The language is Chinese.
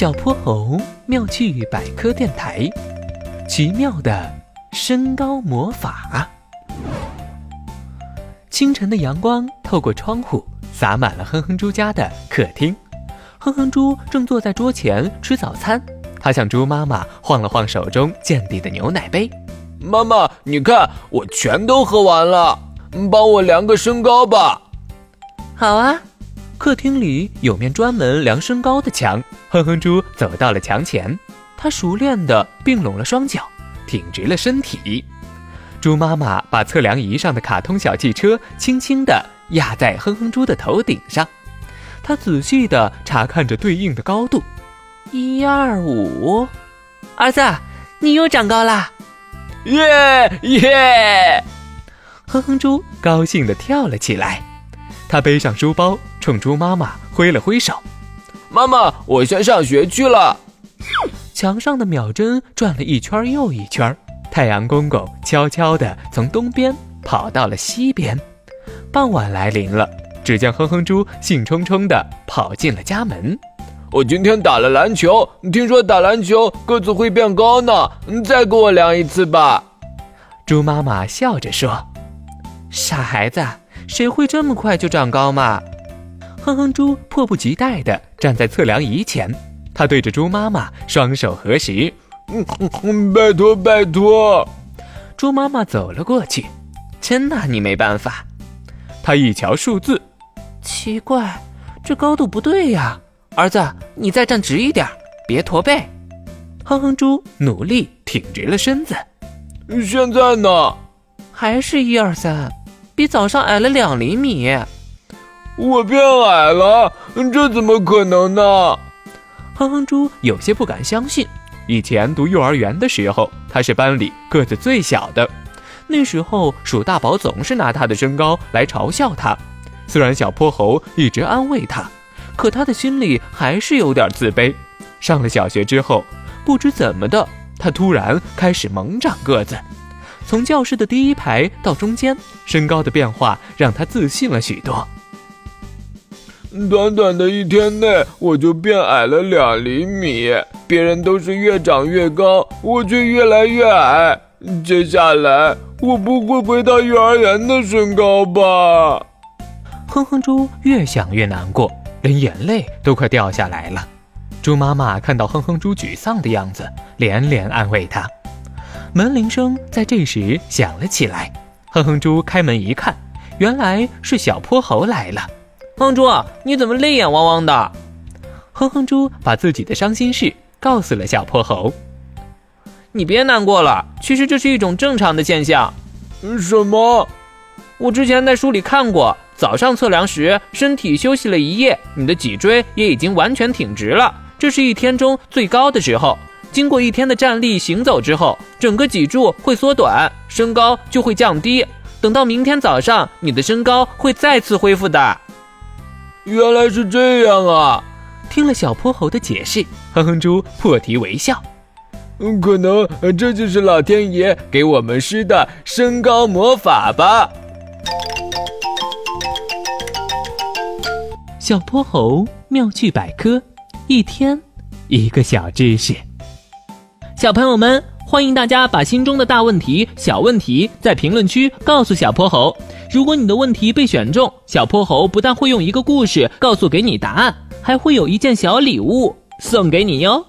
小泼猴妙趣百科电台，奇妙的身高魔法。清晨的阳光透过窗户，洒满了哼哼猪家的客厅。哼哼猪正坐在桌前吃早餐，他向猪妈妈晃了晃手中见底的牛奶杯。妈妈，你看，我全都喝完了，帮我量个身高吧。好啊。客厅里有面专门量身高的墙，哼哼猪走到了墙前，他熟练地并拢了双脚，挺直了身体。猪妈妈把测量仪上的卡通小汽车轻轻地压在哼哼猪的头顶上，她仔细地查看着对应的高度，一二五，儿子，你又长高啦！耶耶！哼哼猪高兴地跳了起来，他背上书包。冲猪妈妈挥了挥手，妈妈，我先上学去了。墙上的秒针转了一圈又一圈，太阳公公悄悄地从东边跑到了西边。傍晚来临了，只见哼哼猪兴冲冲地跑进了家门。我今天打了篮球，听说打篮球个子会变高呢，再给我量一次吧。猪妈妈笑着说：“傻孩子，谁会这么快就长高嘛？”哼哼猪迫不及待地站在测量仪前，他对着猪妈妈双手合十，嗯嗯，拜托拜托。猪妈妈走了过去，真拿你没办法。他一瞧数字，奇怪，这高度不对呀。儿子，你再站直一点，别驼背。哼哼猪努力挺直了身子。现在呢？还是一二三，比早上矮了两厘米。我变矮了，这怎么可能呢？哼哼猪有些不敢相信。以前读幼儿园的时候，他是班里个子最小的。那时候，鼠大宝总是拿他的身高来嘲笑他。虽然小泼猴一直安慰他，可他的心里还是有点自卑。上了小学之后，不知怎么的，他突然开始猛长个子。从教室的第一排到中间，身高的变化让他自信了许多。短短的一天内，我就变矮了两厘米。别人都是越长越高，我却越来越矮。接下来，我不会回到幼儿园的身高吧？哼哼猪越想越难过，连眼泪都快掉下来了。猪妈妈看到哼哼猪沮丧的样子，连连安慰他。门铃声在这时响了起来。哼哼猪开门一看，原来是小泼猴来了。哼猪，你怎么泪眼汪汪的？哼哼猪把自己的伤心事告诉了小泼猴。你别难过了，其实这是一种正常的现象。什么？我之前在书里看过，早上测量时，身体休息了一夜，你的脊椎也已经完全挺直了，这是一天中最高的时候。经过一天的站立行走之后，整个脊柱会缩短，身高就会降低。等到明天早上，你的身高会再次恢复的。原来是这样啊！听了小泼猴的解释，哼哼猪破涕为笑。嗯，可能这就是老天爷给我们施的身高魔法吧。小泼猴妙趣百科，一天一个小知识。小朋友们，欢迎大家把心中的大问题、小问题在评论区告诉小泼猴。如果你的问题被选中，小泼猴不但会用一个故事告诉给你答案，还会有一件小礼物送给你哟。